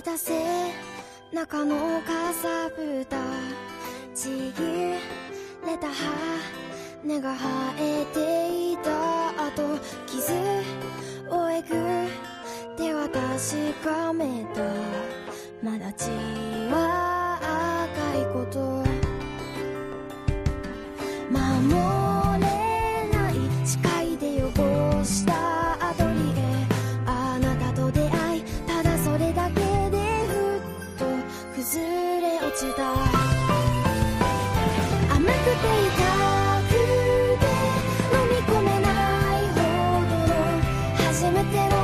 た背中のかさぶたちぎれた羽が生えていた後傷をえぐっては確かめたまだ血は赤いこと守れ落ちた。くて痛い初めての